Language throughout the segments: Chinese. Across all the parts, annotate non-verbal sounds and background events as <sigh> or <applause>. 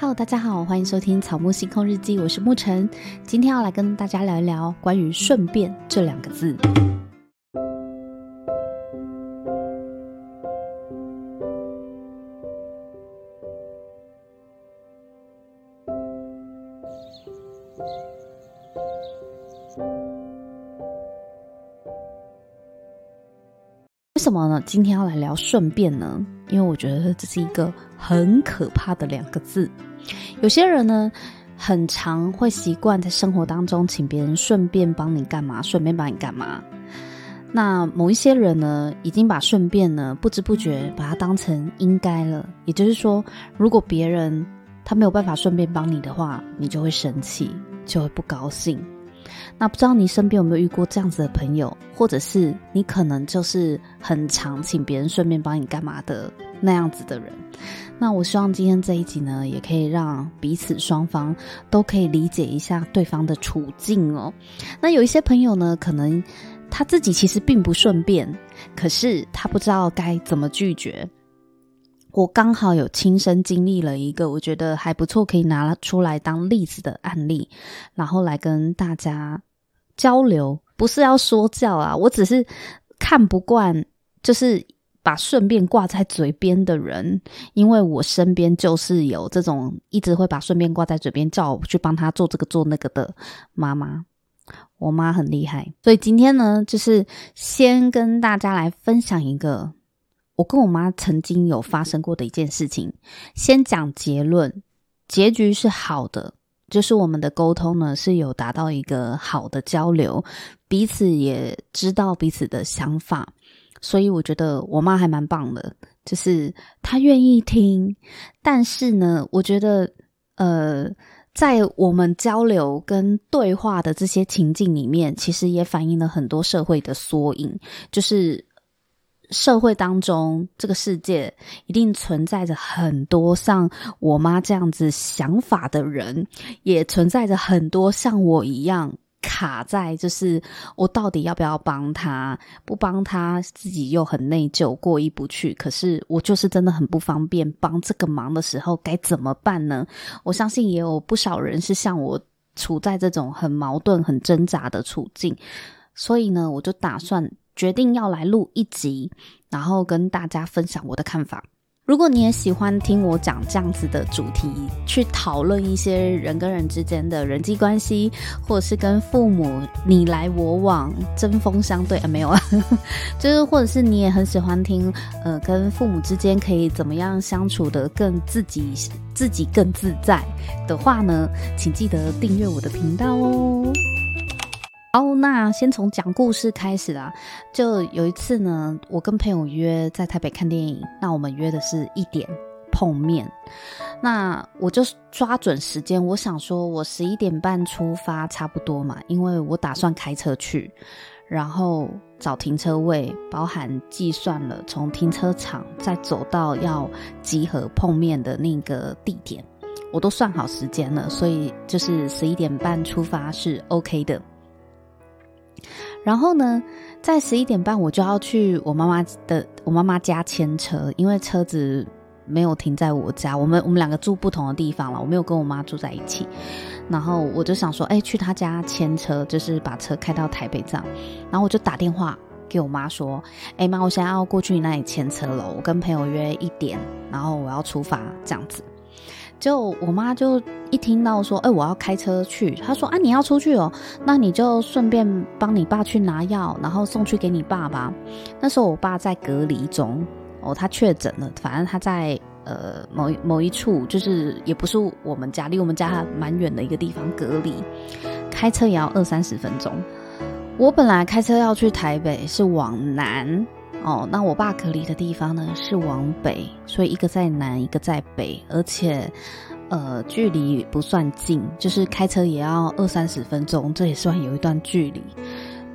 Hello，大家好，欢迎收听《草木星空日记》，我是沐晨，今天要来跟大家聊一聊关于“顺便”这两个字。为什么呢？今天要来聊“顺便”呢？因为我觉得这是一个很可怕的两个字。有些人呢，很常会习惯在生活当中请别人顺便帮你干嘛，顺便帮你干嘛。那某一些人呢，已经把“顺便”呢，不知不觉把它当成应该了。也就是说，如果别人他没有办法顺便帮你的话，你就会生气，就会不高兴。那不知道你身边有没有遇过这样子的朋友，或者是你可能就是很常请别人顺便帮你干嘛的那样子的人。那我希望今天这一集呢，也可以让彼此双方都可以理解一下对方的处境哦。那有一些朋友呢，可能他自己其实并不顺便，可是他不知道该怎么拒绝。我刚好有亲身经历了一个我觉得还不错，可以拿出来当例子的案例，然后来跟大家交流。不是要说教啊，我只是看不惯，就是把顺便挂在嘴边的人，因为我身边就是有这种一直会把顺便挂在嘴边，叫我去帮他做这个做那个的妈妈。我妈很厉害，所以今天呢，就是先跟大家来分享一个。我跟我妈曾经有发生过的一件事情，先讲结论，结局是好的，就是我们的沟通呢是有达到一个好的交流，彼此也知道彼此的想法，所以我觉得我妈还蛮棒的，就是她愿意听，但是呢，我觉得呃，在我们交流跟对话的这些情境里面，其实也反映了很多社会的缩影，就是。社会当中，这个世界一定存在着很多像我妈这样子想法的人，也存在着很多像我一样卡在，就是我到底要不要帮他？不帮他，自己又很内疚，过意不去。可是我就是真的很不方便帮这个忙的时候，该怎么办呢？我相信也有不少人是像我处在这种很矛盾、很挣扎的处境，所以呢，我就打算。决定要来录一集，然后跟大家分享我的看法。如果你也喜欢听我讲这样子的主题，去讨论一些人跟人之间的人际关系，或者是跟父母你来我往、针锋相对啊，没有啊，<laughs> 就是或者是你也很喜欢听，呃，跟父母之间可以怎么样相处得更自己自己更自在的话呢，请记得订阅我的频道哦。哦，那先从讲故事开始啦。就有一次呢，我跟朋友约在台北看电影，那我们约的是一点碰面。那我就抓准时间，我想说我十一点半出发差不多嘛，因为我打算开车去，然后找停车位，包含计算了从停车场再走到要集合碰面的那个地点，我都算好时间了，所以就是十一点半出发是 OK 的。然后呢，在十一点半我就要去我妈妈的我妈妈家牵车，因为车子没有停在我家，我们我们两个住不同的地方了，我没有跟我妈住在一起。然后我就想说，哎，去她家牵车，就是把车开到台北站。然后我就打电话给我妈说，哎妈，我现在要过去你那里牵车了，我跟朋友约一点，然后我要出发这样子。就我妈就一听到说，哎、我要开车去，她说，啊，你要出去哦，那你就顺便帮你爸去拿药，然后送去给你爸吧。那时候我爸在隔离中，哦，他确诊了，反正他在呃某某一处，就是也不是我们家，离我们家还蛮远的一个地方隔离，开车也要二三十分钟。我本来开车要去台北，是往南。哦，那我爸隔离的地方呢，是往北，所以一个在南，一个在北，而且，呃，距离不算近，就是开车也要二三十分钟，这也算有一段距离。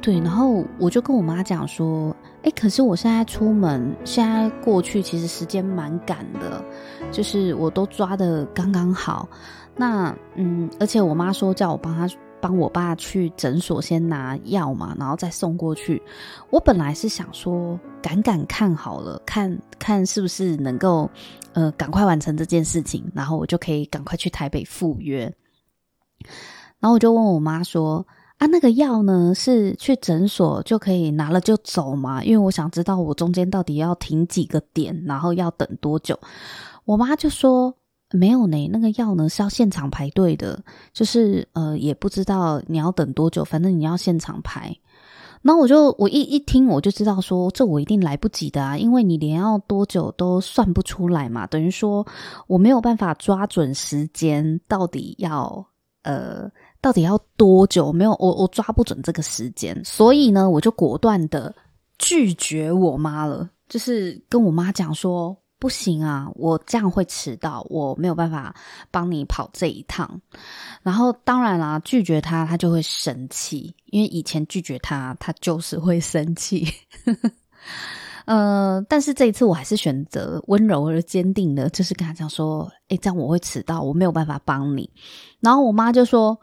对，然后我就跟我妈讲说，哎，可是我现在出门，现在过去其实时间蛮赶的，就是我都抓的刚刚好。那，嗯，而且我妈说叫我帮她帮我爸去诊所先拿药嘛，然后再送过去。我本来是想说赶赶看好了，看看是不是能够呃赶快完成这件事情，然后我就可以赶快去台北赴约。然后我就问我妈说：“啊，那个药呢？是去诊所就可以拿了就走吗？因为我想知道我中间到底要停几个点，然后要等多久。”我妈就说。没有呢，那个药呢是要现场排队的，就是呃也不知道你要等多久，反正你要现场排。然后我就我一一听我就知道说，这我一定来不及的啊，因为你连要多久都算不出来嘛，等于说我没有办法抓准时间，到底要呃到底要多久？没有，我我抓不准这个时间，所以呢，我就果断的拒绝我妈了，就是跟我妈讲说。不行啊，我这样会迟到，我没有办法帮你跑这一趟。然后当然啦，拒绝他，他就会生气，因为以前拒绝他，他就是会生气。<laughs> 呃，但是这一次我还是选择温柔而坚定的，就是跟他讲说：“诶，这样我会迟到，我没有办法帮你。”然后我妈就说：“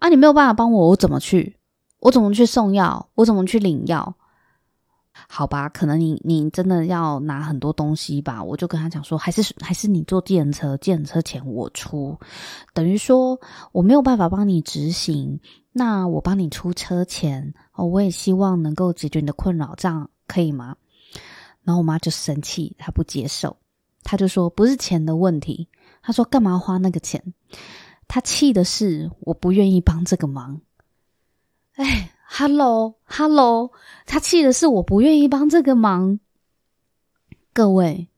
啊，你没有办法帮我，我怎么去？我怎么去送药？我怎么去领药？”好吧，可能你你真的要拿很多东西吧，我就跟他讲说，还是还是你坐计程车，计程车钱我出，等于说我没有办法帮你执行，那我帮你出车钱哦，我也希望能够解决你的困扰，这样可以吗？然后我妈就生气，她不接受，她就说不是钱的问题，她说干嘛花那个钱？她气的是我不愿意帮这个忙，哎。Hello，Hello，他气的是我不愿意帮这个忙。各位，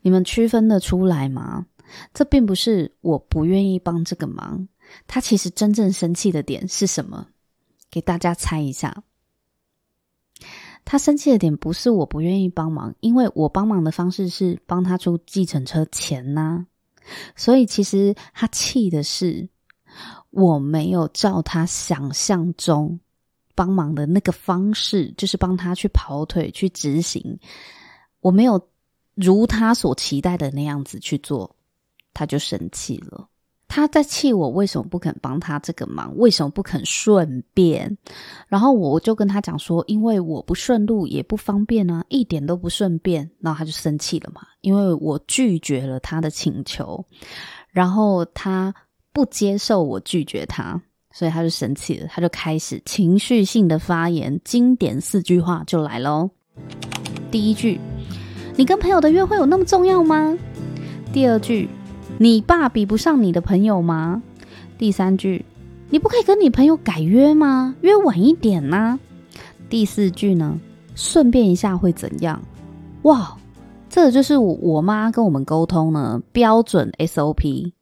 你们区分得出来吗？这并不是我不愿意帮这个忙，他其实真正生气的点是什么？给大家猜一下。他生气的点不是我不愿意帮忙，因为我帮忙的方式是帮他出计程车钱呐、所以其实他气的是我没有照他想象中。帮忙的那个方式，就是帮他去跑腿去执行，我没有如他所期待的那样子去做，他就生气了。他在气我为什么不肯帮他这个忙，为什么不肯顺便？然后我就跟他讲说，因为我不顺路也不方便啊，一点都不顺便。然后他就生气了嘛，因为我拒绝了他的请求，然后他不接受我拒绝他。所以他就生气了，他就开始情绪性的发言，经典四句话就来喽。第一句，你跟朋友的约会有那么重要吗？第二句，你爸比不上你的朋友吗？第三句，你不可以跟你朋友改约吗？约晚一点呢？第四句呢？顺便一下会怎样？哇，这就是我我妈跟我们沟通呢，标准 SOP，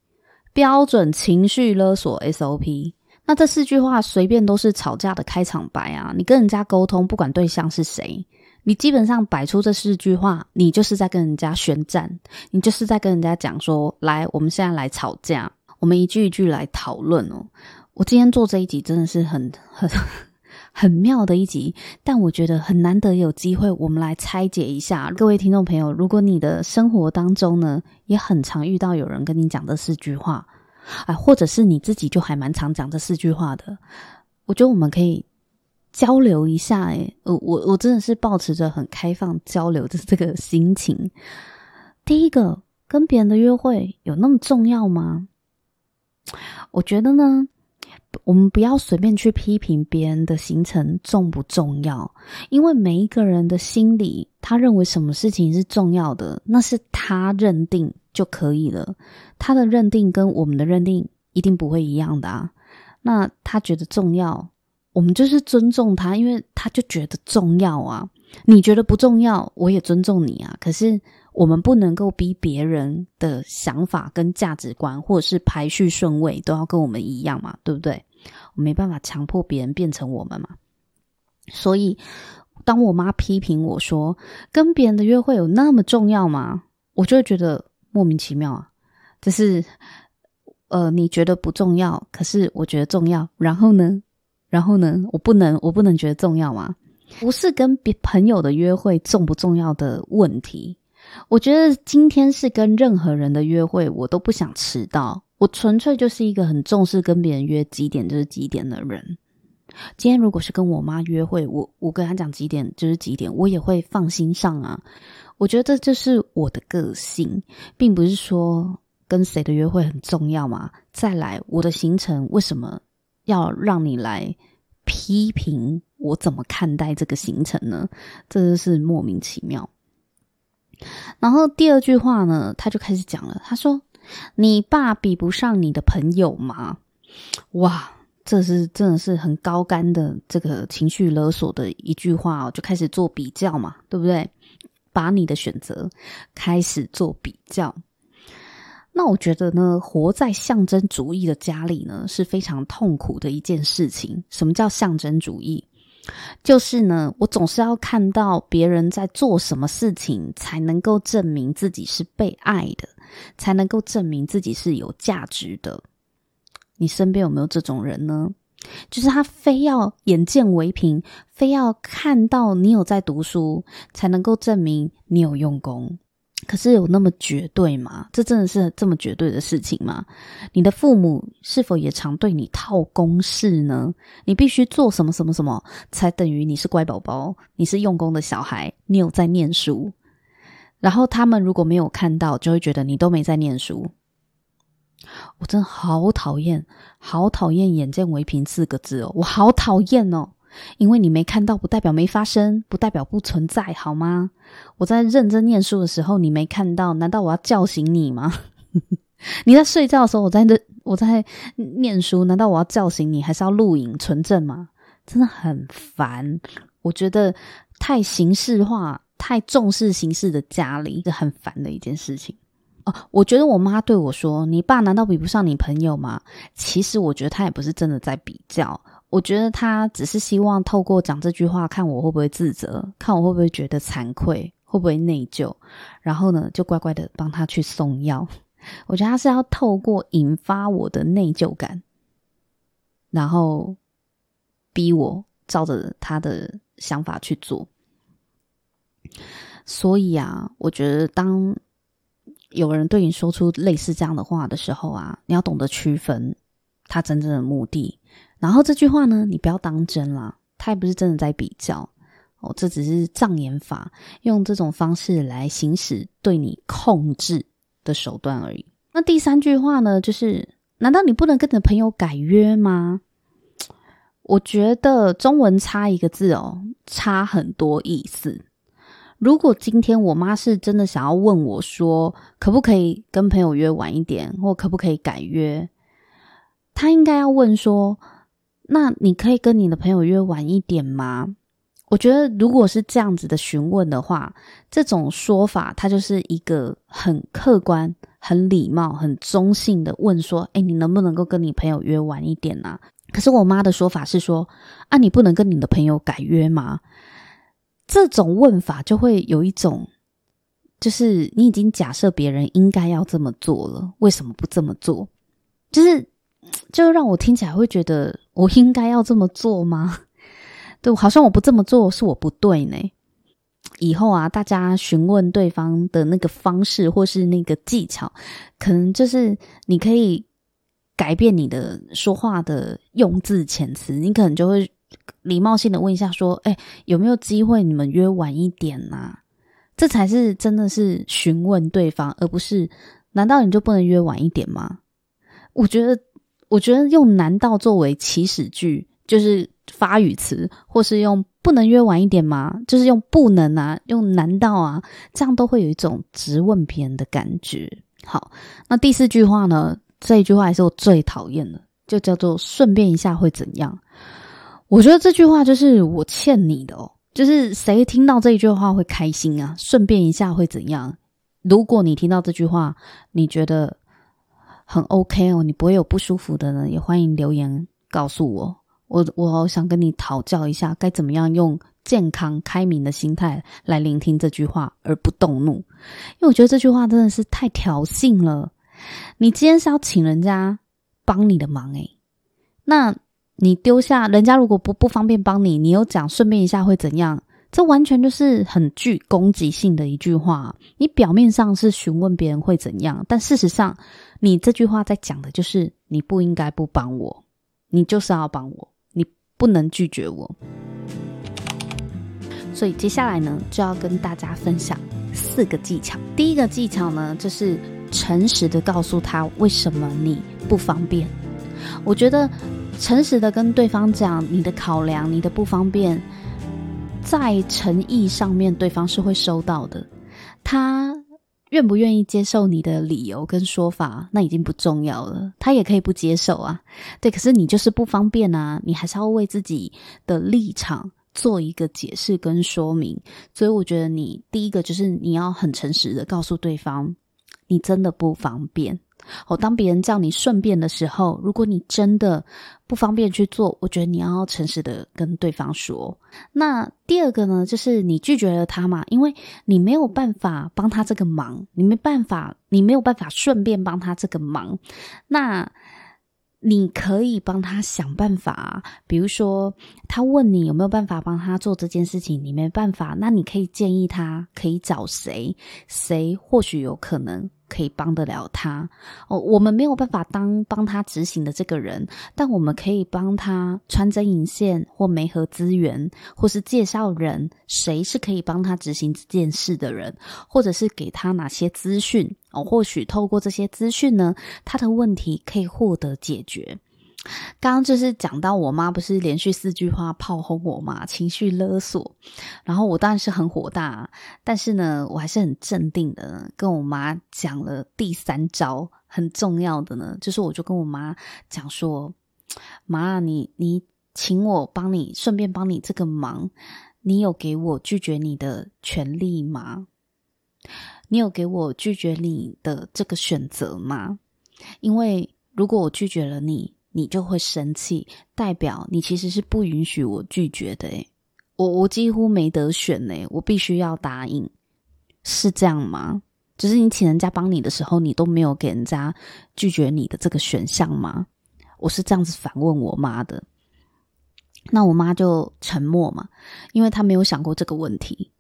标准情绪勒索 SOP。那这四句话随便都是吵架的开场白啊！你跟人家沟通，不管对象是谁，你基本上摆出这四句话，你就是在跟人家宣战，你就是在跟人家讲说：来，我们现在来吵架，我们一句一句来讨论哦。我今天做这一集真的是很很 <laughs> 很妙的一集，但我觉得很难得有机会，我们来拆解一下。各位听众朋友，如果你的生活当中呢，也很常遇到有人跟你讲这四句话。哎，或者是你自己就还蛮常讲这四句话的，我觉得我们可以交流一下。哎，我我我真的是抱持着很开放交流的这个心情。第一个，跟别人的约会有那么重要吗？我觉得呢。我们不要随便去批评别人的行程重不重要，因为每一个人的心里，他认为什么事情是重要的，那是他认定就可以了。他的认定跟我们的认定一定不会一样的啊。那他觉得重要，我们就是尊重他，因为他就觉得重要啊。你觉得不重要，我也尊重你啊。可是我们不能够逼别人的想法跟价值观，或者是排序顺位都要跟我们一样嘛，对不对？我没办法强迫别人变成我们嘛，所以当我妈批评我说跟别人的约会有那么重要吗？我就会觉得莫名其妙啊。就是呃，你觉得不重要，可是我觉得重要。然后呢？然后呢？我不能，我不能觉得重要吗？不是跟别朋友的约会重不重要的问题。我觉得今天是跟任何人的约会，我都不想迟到。我纯粹就是一个很重视跟别人约几点就是几点的人。今天如果是跟我妈约会，我我跟她讲几点就是几点，我也会放心上啊。我觉得这就是我的个性，并不是说跟谁的约会很重要嘛。再来，我的行程为什么要让你来批评我怎么看待这个行程呢？这就是莫名其妙。然后第二句话呢，他就开始讲了，他说：“你爸比不上你的朋友吗？”哇！这是真的是很高干的这个情绪勒索的一句话哦，就开始做比较嘛，对不对？把你的选择开始做比较。那我觉得呢，活在象征主义的家里呢，是非常痛苦的一件事情。什么叫象征主义？就是呢，我总是要看到别人在做什么事情，才能够证明自己是被爱的，才能够证明自己是有价值的。你身边有没有这种人呢？就是他非要眼见为凭，非要看到你有在读书，才能够证明你有用功。可是有那么绝对吗？这真的是这么绝对的事情吗？你的父母是否也常对你套公式呢？你必须做什么什么什么，才等于你是乖宝宝，你是用功的小孩，你有在念书。然后他们如果没有看到，就会觉得你都没在念书。我真的好讨厌，好讨厌“眼见为凭”四个字哦！我好讨厌哦，因为你没看到，不代表没发生，不代表不存在，好吗？我在认真念书的时候，你没看到，难道我要叫醒你吗？<laughs> 你在睡觉的时候，我在我在念书，难道我要叫醒你，还是要录影存证吗？真的很烦，我觉得太形式化、太重视形式的家里是很烦的一件事情。哦，我觉得我妈对我说：“你爸难道比不上你朋友吗？”其实我觉得她也不是真的在比较，我觉得她只是希望透过讲这句话，看我会不会自责，看我会不会觉得惭愧，会不会内疚，然后呢，就乖乖的帮她去送药。<laughs> 我觉得她是要透过引发我的内疚感，然后逼我照着她的想法去做。所以啊，我觉得当。有人对你说出类似这样的话的时候啊，你要懂得区分他真正的目的。然后这句话呢，你不要当真啦，他也不是真的在比较哦，这只是障眼法，用这种方式来行使对你控制的手段而已。那第三句话呢，就是难道你不能跟你的朋友改约吗？我觉得中文差一个字哦，差很多意思。如果今天我妈是真的想要问我说，可不可以跟朋友约晚一点，或可不可以改约，她应该要问说，那你可以跟你的朋友约晚一点吗？我觉得如果是这样子的询问的话，这种说法它就是一个很客观、很礼貌、很中性的问说，诶，你能不能够跟你朋友约晚一点啊？可是我妈的说法是说，啊，你不能跟你的朋友改约吗？这种问法就会有一种，就是你已经假设别人应该要这么做了，为什么不这么做？就是，就让我听起来会觉得我应该要这么做吗？对，好像我不这么做是我不对呢。以后啊，大家询问对方的那个方式或是那个技巧，可能就是你可以改变你的说话的用字遣词，你可能就会。礼貌性的问一下，说：“哎，有没有机会你们约晚一点啊？”这才是真的是询问对方，而不是难道你就不能约晚一点吗？我觉得，我觉得用“难道”作为起始句，就是发语词，或是用“不能约晚一点吗”，就是用“不能啊”，用“难道啊”，这样都会有一种直问别人的感觉。好，那第四句话呢？这一句话也是我最讨厌的，就叫做“顺便一下会怎样”。我觉得这句话就是我欠你的哦，就是谁听到这一句话会开心啊？顺便一下会怎样？如果你听到这句话，你觉得很 OK 哦，你不会有不舒服的呢，也欢迎留言告诉我。我我好想跟你讨教一下，该怎么样用健康开明的心态来聆听这句话而不动怒，因为我觉得这句话真的是太挑衅了。你今天是要请人家帮你的忙诶，那。你丢下人家，如果不不方便帮你，你又讲顺便一下会怎样？这完全就是很具攻击性的一句话。你表面上是询问别人会怎样，但事实上，你这句话在讲的就是你不应该不帮我，你就是要帮我，你不能拒绝我。所以接下来呢，就要跟大家分享四个技巧。第一个技巧呢，就是诚实的告诉他为什么你不方便。我觉得诚实的跟对方讲你的考量、你的不方便，在诚意上面，对方是会收到的。他愿不愿意接受你的理由跟说法，那已经不重要了。他也可以不接受啊，对。可是你就是不方便啊，你还是要为自己的立场。做一个解释跟说明，所以我觉得你第一个就是你要很诚实的告诉对方，你真的不方便。哦，当别人叫你顺便的时候，如果你真的不方便去做，我觉得你要诚实的跟对方说。那第二个呢，就是你拒绝了他嘛，因为你没有办法帮他这个忙，你没办法，你没有办法顺便帮他这个忙，那。你可以帮他想办法，比如说他问你有没有办法帮他做这件事情，你没办法，那你可以建议他可以找谁，谁或许有可能。可以帮得了他哦，我们没有办法当帮他执行的这个人，但我们可以帮他穿针引线或媒合资源，或是介绍人，谁是可以帮他执行这件事的人，或者是给他哪些资讯哦，或许透过这些资讯呢，他的问题可以获得解决。刚刚就是讲到我妈不是连续四句话炮轰我嘛，情绪勒索，然后我当然是很火大，但是呢，我还是很镇定的跟我妈讲了第三招，很重要的呢，就是我就跟我妈讲说，妈，你你请我帮你，顺便帮你这个忙，你有给我拒绝你的权利吗？你有给我拒绝你的这个选择吗？因为如果我拒绝了你。你就会生气，代表你其实是不允许我拒绝的诶。我我几乎没得选呢，我必须要答应，是这样吗？只是你请人家帮你的时候，你都没有给人家拒绝你的这个选项吗？我是这样子反问我妈的，那我妈就沉默嘛，因为她没有想过这个问题。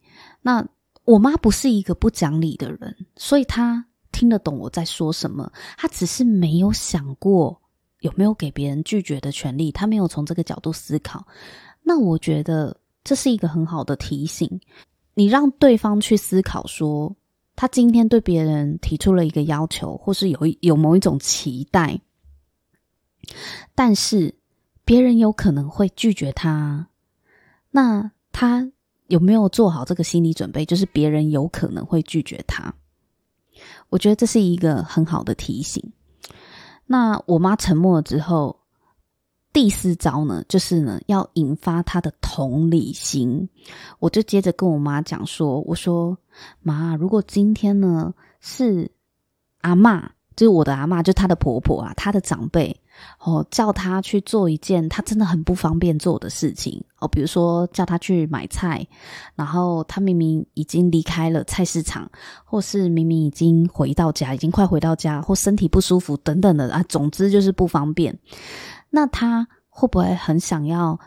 那我妈不是一个不讲理的人，所以她听得懂我在说什么，她只是没有想过。有没有给别人拒绝的权利？他没有从这个角度思考。那我觉得这是一个很好的提醒。你让对方去思考说，他今天对别人提出了一个要求，或是有有某一种期待，但是别人有可能会拒绝他。那他有没有做好这个心理准备？就是别人有可能会拒绝他。我觉得这是一个很好的提醒。那我妈沉默了之后，第四招呢，就是呢要引发她的同理心。我就接着跟我妈讲说：“我说妈，如果今天呢是阿嬷，就是我的阿嬷，就她的婆婆啊，她的长辈。”哦，叫他去做一件他真的很不方便做的事情哦，比如说叫他去买菜，然后他明明已经离开了菜市场，或是明明已经回到家，已经快回到家，或身体不舒服等等的啊，总之就是不方便。那他会不会很想要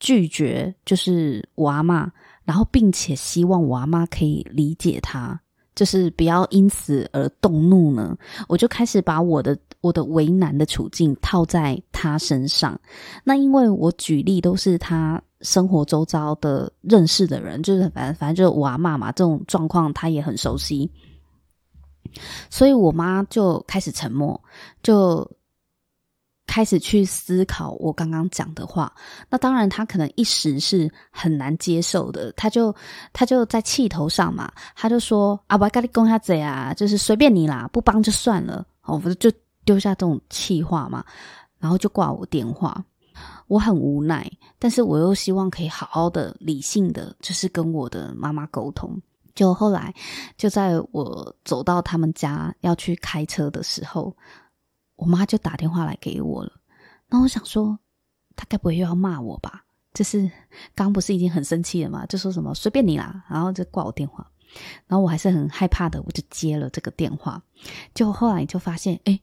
拒绝？就是我阿嬷，然后并且希望我阿嬷可以理解他。就是不要因此而动怒呢，我就开始把我的我的为难的处境套在他身上。那因为我举例都是他生活周遭的认识的人，就是反正反正就是我阿妈嘛，这种状况他也很熟悉，所以我妈就开始沉默，就。开始去思考我刚刚讲的话，那当然他可能一时是很难接受的，他就他就在气头上嘛，他就说啊，我跟你讲下子啊，就是随便你啦，不帮就算了，我不是就丢下这种气话嘛，然后就挂我电话，我很无奈，但是我又希望可以好好的理性的，就是跟我的妈妈沟通，就后来就在我走到他们家要去开车的时候。我妈就打电话来给我了，那我想说，她该不会又要骂我吧？就是刚不是已经很生气了嘛？就说什么随便你啦，然后就挂我电话，然后我还是很害怕的，我就接了这个电话。就后来就发现，哎，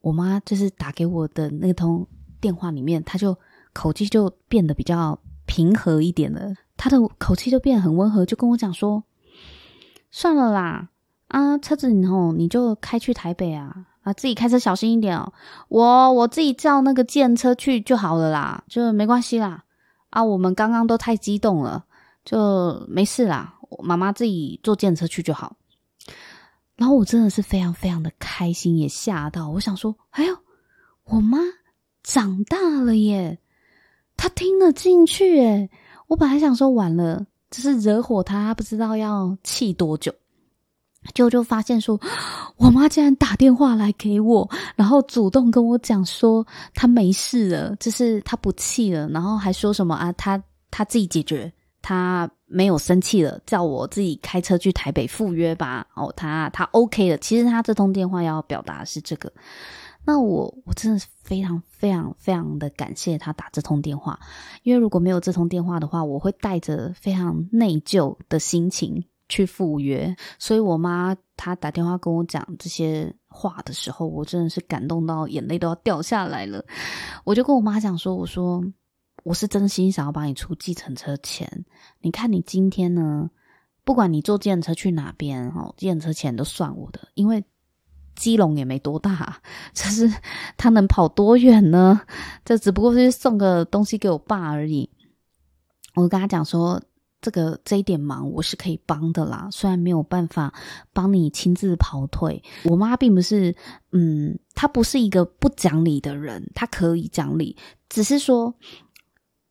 我妈就是打给我的那通电话里面，她就口气就变得比较平和一点了。她的口气就变得很温和，就跟我讲说：“算了啦，啊，车子以后你就开去台北啊，自己开车小心一点哦。我我自己叫那个计程车去就好了啦，就没关系啦。啊，我们刚刚都太激动了，就没事啦。妈妈自己坐计程车去就好。然后我真的是非常非常的开心，也吓到。我想说，哎呦，我妈长大了耶，她听得进去耶。我本来想说完了，只是惹火她，不知道要气多久，就就发现说，<gasps> 我妈竟然打电话来给我，然后主动跟我讲说她没事了，就是她不气了，然后还说什么啊，她她自己解决，她没有生气了，叫我自己开车去台北赴约吧。哦，她她 OK 了。其实她这通电话要表达是这个。那我我真的是非常非常非常的感谢他打这通电话，因为如果没有这通电话的话，我会带着非常内疚的心情去赴约。所以我妈她打电话跟我讲这些话的时候，我真的是感动到眼泪都要掉下来了。我就跟我妈讲说：“我说我是真心想要帮你出计程车钱，你看你今天呢，不管你坐计程车去哪边，哦，计程车钱都算我的，因为。”基隆也没多大，就是他能跑多远呢？这只不过是送个东西给我爸而已。我跟他讲说，这个这一点忙我是可以帮的啦，虽然没有办法帮你亲自跑腿。我妈并不是，嗯，她不是一个不讲理的人，她可以讲理，只是说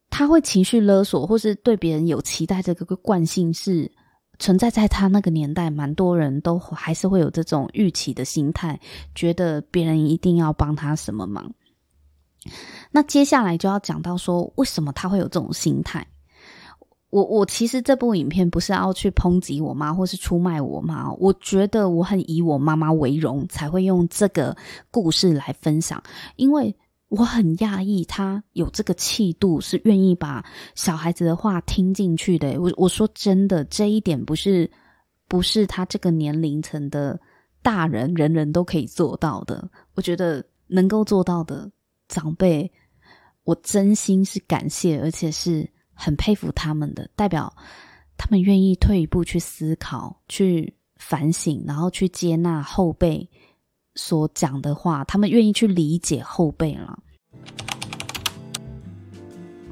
她会情绪勒索，或是对别人有期待，这个惯性是。存在在他那个年代，蛮多人都还是会有这种预期的心态，觉得别人一定要帮他什么忙。那接下来就要讲到说，为什么他会有这种心态？我我其实这部影片不是要去抨击我妈，或是出卖我妈，我觉得我很以我妈妈为荣，才会用这个故事来分享，因为。我很讶异，他有这个气度，是愿意把小孩子的话听进去的。我我说真的，这一点不是不是他这个年龄层的大人人人都可以做到的。我觉得能够做到的长辈，我真心是感谢，而且是很佩服他们的，代表他们愿意退一步去思考、去反省，然后去接纳后辈。所讲的话，他们愿意去理解后辈了。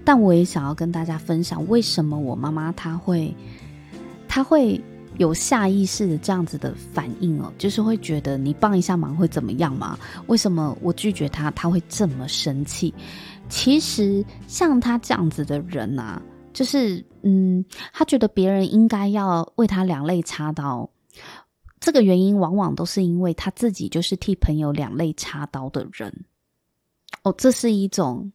但我也想要跟大家分享，为什么我妈妈她会，她会有下意识的这样子的反应哦，就是会觉得你帮一下忙会怎么样吗？为什么我拒绝她，她会这么生气？其实像他这样子的人啊，就是嗯，他觉得别人应该要为他两肋插刀。这个原因往往都是因为他自己就是替朋友两肋插刀的人哦，这是一种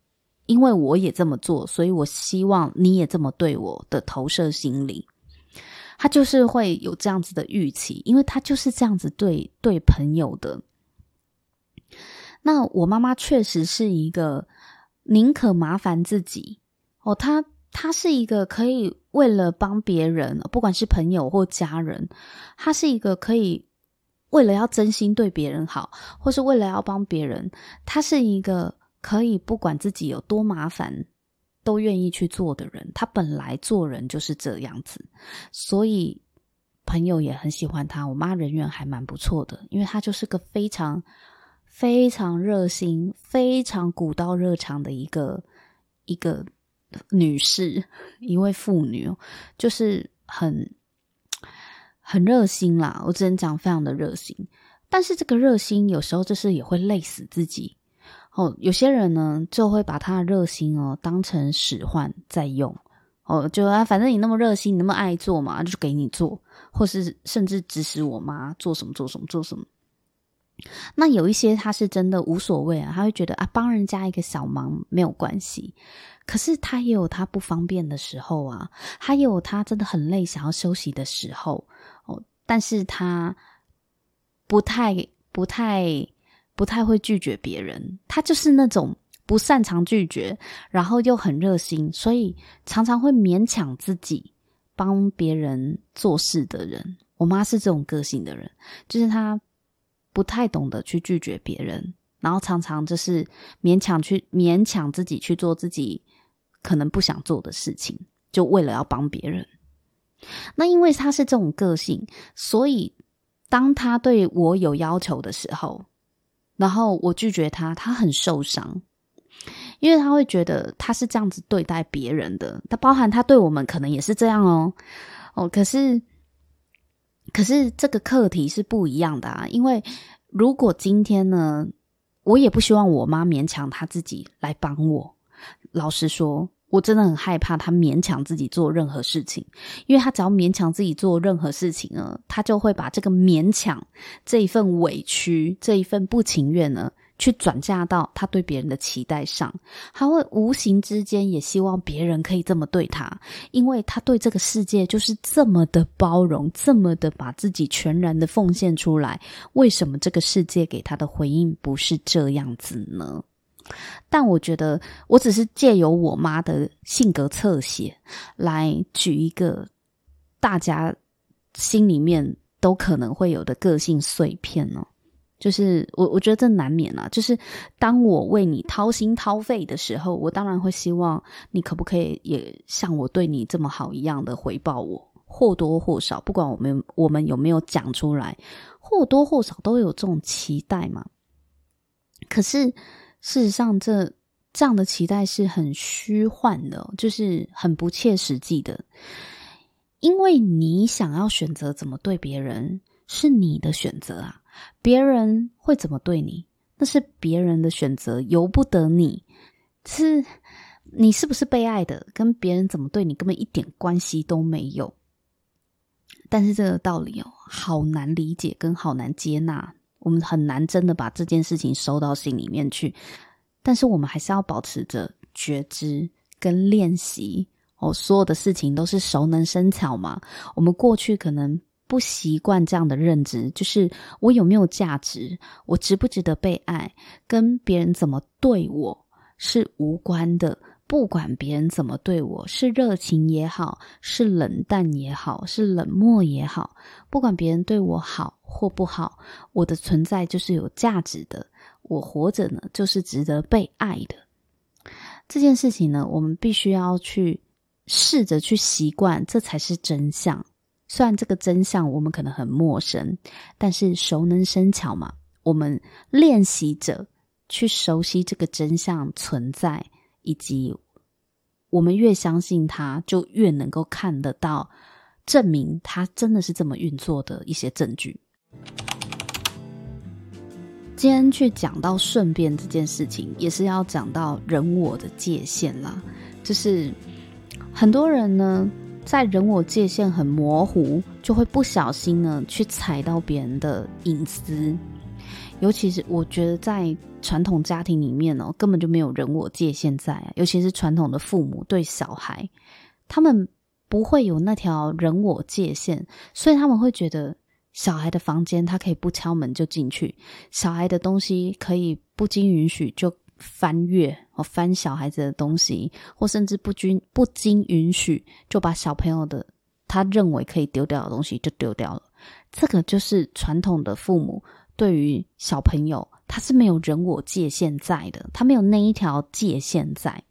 因为我也这么做，所以我希望你也这么对我的投射心理，他就是会有这样子的预期，因为他就是这样子对对朋友的。那我妈妈确实是一个宁可麻烦自己哦，他。他是一个可以为了帮别人，不管是朋友或家人，他是一个可以为了要真心对别人好，或是为了要帮别人，他是一个可以不管自己有多麻烦，都愿意去做的人。他本来做人就是这样子，所以朋友也很喜欢他。我妈人缘还蛮不错的，因为他就是个非常非常热心、非常古道热肠的一个一个。女士，一位妇女，就是很很热心啦。我只能讲非常的热心，但是这个热心有时候就是也会累死自己。哦，有些人呢就会把他的热心哦当成使唤在用。哦，就啊，反正你那么热心，你那么爱做嘛，就给你做，或是甚至指使我妈做什么做什么做什么。那有一些他是真的无所谓啊，他会觉得啊，帮人家一个小忙没有关系。可是他也有他不方便的时候啊，他也有他真的很累想要休息的时候哦。但是他不太、不太、不太会拒绝别人，他就是那种不擅长拒绝，然后又很热心，所以常常会勉强自己帮别人做事的人。我妈是这种个性的人，就是她。不太懂得去拒绝别人，然后常常就是勉强去勉强自己去做自己可能不想做的事情。就为了要帮别人。那因为他是这种个性，所以当他对我有要求的时候，然后我拒绝他，他很受伤，因为他会觉得他是这样子对待别人的，他包含他对我们可能也是这样哦，哦，可是，可是这个课题是不一样的啊，因为如果今天呢，我也不希望我妈勉强她自己来帮我，老实说。我真的很害怕她勉强自己做任何事情，因为她只要勉强自己做任何事情呢，她就会把这个勉强这一份委屈、这一份不情愿呢，去转嫁到他对别人的期待上。他会无形之间也希望别人可以这么对他，因为他对这个世界就是这么的包容，这么的把自己全然的奉献出来。为什么这个世界给他的回应不是这样子呢？但我觉得，我只是借由我妈的性格侧写来举一个大家心里面都可能会有的个性碎片哦。就是我，我觉得这难免啊。就是当我为你掏心掏肺的时候，我当然会希望你可不可以也像我对你这么好一样的回报我，或多或少，不管我们我们有没有讲出来，或多或少都有这种期待嘛。可是。事实上这，这这样的期待是很虚幻的，就是很不切实际的。因为你想要选择怎么对别人，是你的选择啊。别人会怎么对你，那是别人的选择，由不得你。是，你是不是被爱的，跟别人怎么对你根本一点关系都没有。但是这个道理哦，好难理解，跟好难接纳。我们很难真的把这件事情收到心里面去，但是我们还是要保持着觉知跟练习哦。所有的事情都是熟能生巧嘛。我们过去可能不习惯这样的认知，就是我有没有价值，我值不值得被爱，跟别人怎么对我是无关的。不管别人怎么对我，是热情也好，是冷淡也好，是冷漠也好，不管别人对我好或不好，我的存在就是有价值的，我活着呢，就是值得被爱的。这件事情呢，我们必须要去试着去习惯，这才是真相。虽然这个真相我们可能很陌生，但是熟能生巧嘛，我们练习着去熟悉这个真相存在。以及我们越相信他，就越能够看得到证明他真的是这么运作的一些证据。今天去讲到顺便这件事情，也是要讲到人我的界限啦。就是很多人呢，在人我界限很模糊，就会不小心呢去踩到别人的隐私。尤其是我觉得在传统家庭里面哦，根本就没有人我界限在啊。尤其是传统的父母对小孩，他们不会有那条人我界限，所以他们会觉得小孩的房间他可以不敲门就进去，小孩的东西可以不经允许就翻阅翻小孩子的东西，或甚至不经不经允许就把小朋友的他认为可以丢掉的东西就丢掉了。这个就是传统的父母。对于小朋友，他是没有人我界限在的，他没有那一条界限在。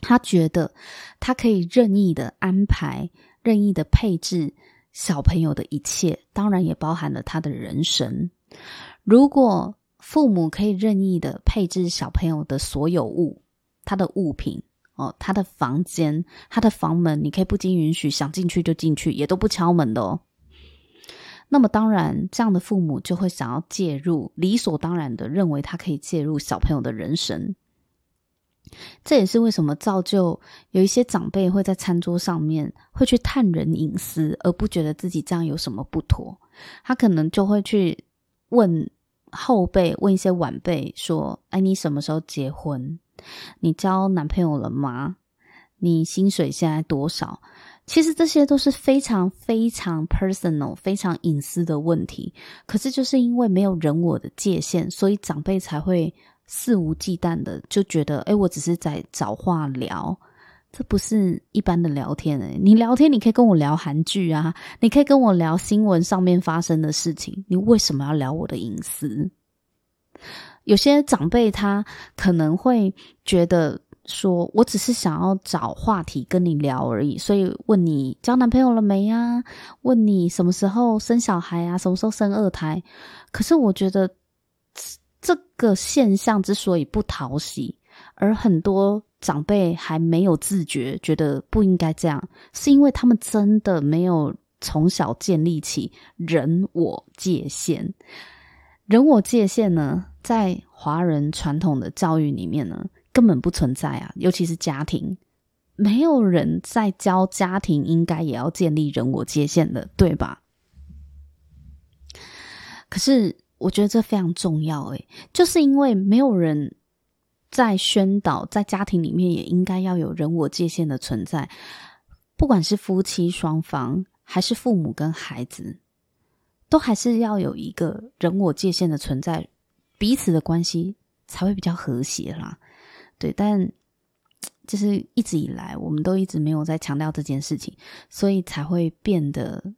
他觉得他可以任意的安排、任意的配置小朋友的一切，当然也包含了他的人生。如果父母可以任意的配置小朋友的所有物，他的物品哦，他的房间、他的房门，你可以不经允许想进去就进去，也都不敲门的哦。那么当然，这样的父母就会想要介入，理所当然的认为他可以介入小朋友的人生。这也是为什么造就有一些长辈会在餐桌上面会去探人隐私，而不觉得自己这样有什么不妥。他可能就会去问后辈，问一些晚辈说：“哎，你什么时候结婚？你交男朋友了吗？你薪水现在多少？”其实这些都是非常非常 personal、非常隐私的问题。可是就是因为没有人我的界限，所以长辈才会肆无忌惮的就觉得，诶，我只是在找话聊，这不是一般的聊天诶。你聊天，你可以跟我聊韩剧啊，你可以跟我聊新闻上面发生的事情，你为什么要聊我的隐私？有些长辈他可能会觉得。说我只是想要找话题跟你聊而已，所以问你交男朋友了没呀？问你什么时候生小孩啊？什么时候生二胎？可是我觉得这个现象之所以不讨喜，而很多长辈还没有自觉，觉得不应该这样，是因为他们真的没有从小建立起人我界限。人我界限呢，在华人传统的教育里面呢，根本不存在啊，尤其是家庭，没有人在教家庭应该也要建立人我界限的，对吧？可是我觉得这非常重要，诶，就是因为没有人在宣导，在家庭里面也应该要有人我界限的存在，不管是夫妻双方，还是父母跟孩子，都还是要有一个人我界限的存在，彼此的关系才会比较和谐啦。对，但就是一直以来，我们都一直没有在强调这件事情，所以才会变得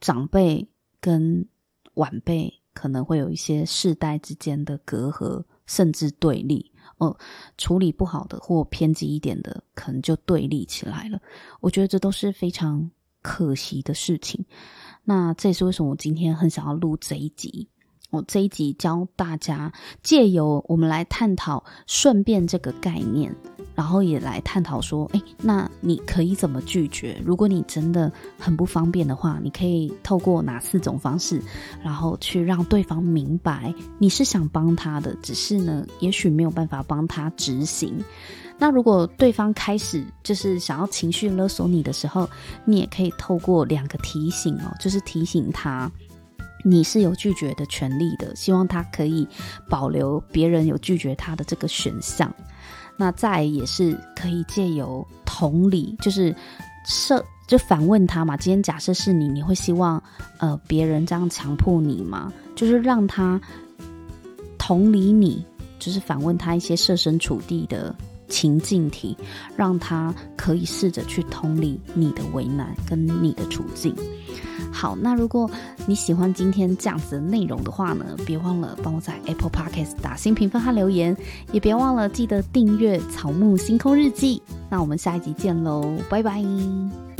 长辈跟晚辈可能会有一些世代之间的隔阂，甚至对立。哦，处理不好的或偏激一点的，可能就对立起来了。我觉得这都是非常可惜的事情。那这也是为什么我今天很想要录这一集。我这一集教大家，借由我们来探讨“顺便”这个概念，然后也来探讨说，诶，那你可以怎么拒绝？如果你真的很不方便的话，你可以透过哪四种方式，然后去让对方明白你是想帮他的，只是呢，也许没有办法帮他执行。那如果对方开始就是想要情绪勒索你的时候，你也可以透过两个提醒哦，就是提醒他。你是有拒绝的权利的，希望他可以保留别人有拒绝他的这个选项。那再也是可以借由同理，就是设就反问他嘛。今天假设是你，你会希望呃别人这样强迫你吗？就是让他同理你，就是反问他一些设身处地的情境题，让他可以试着去同理你的为难跟你的处境。好，那如果你喜欢今天这样子的内容的话呢，别忘了帮我在 Apple Podcast 打新评分和留言，也别忘了记得订阅《草木星空日记》。那我们下一集见喽，拜拜。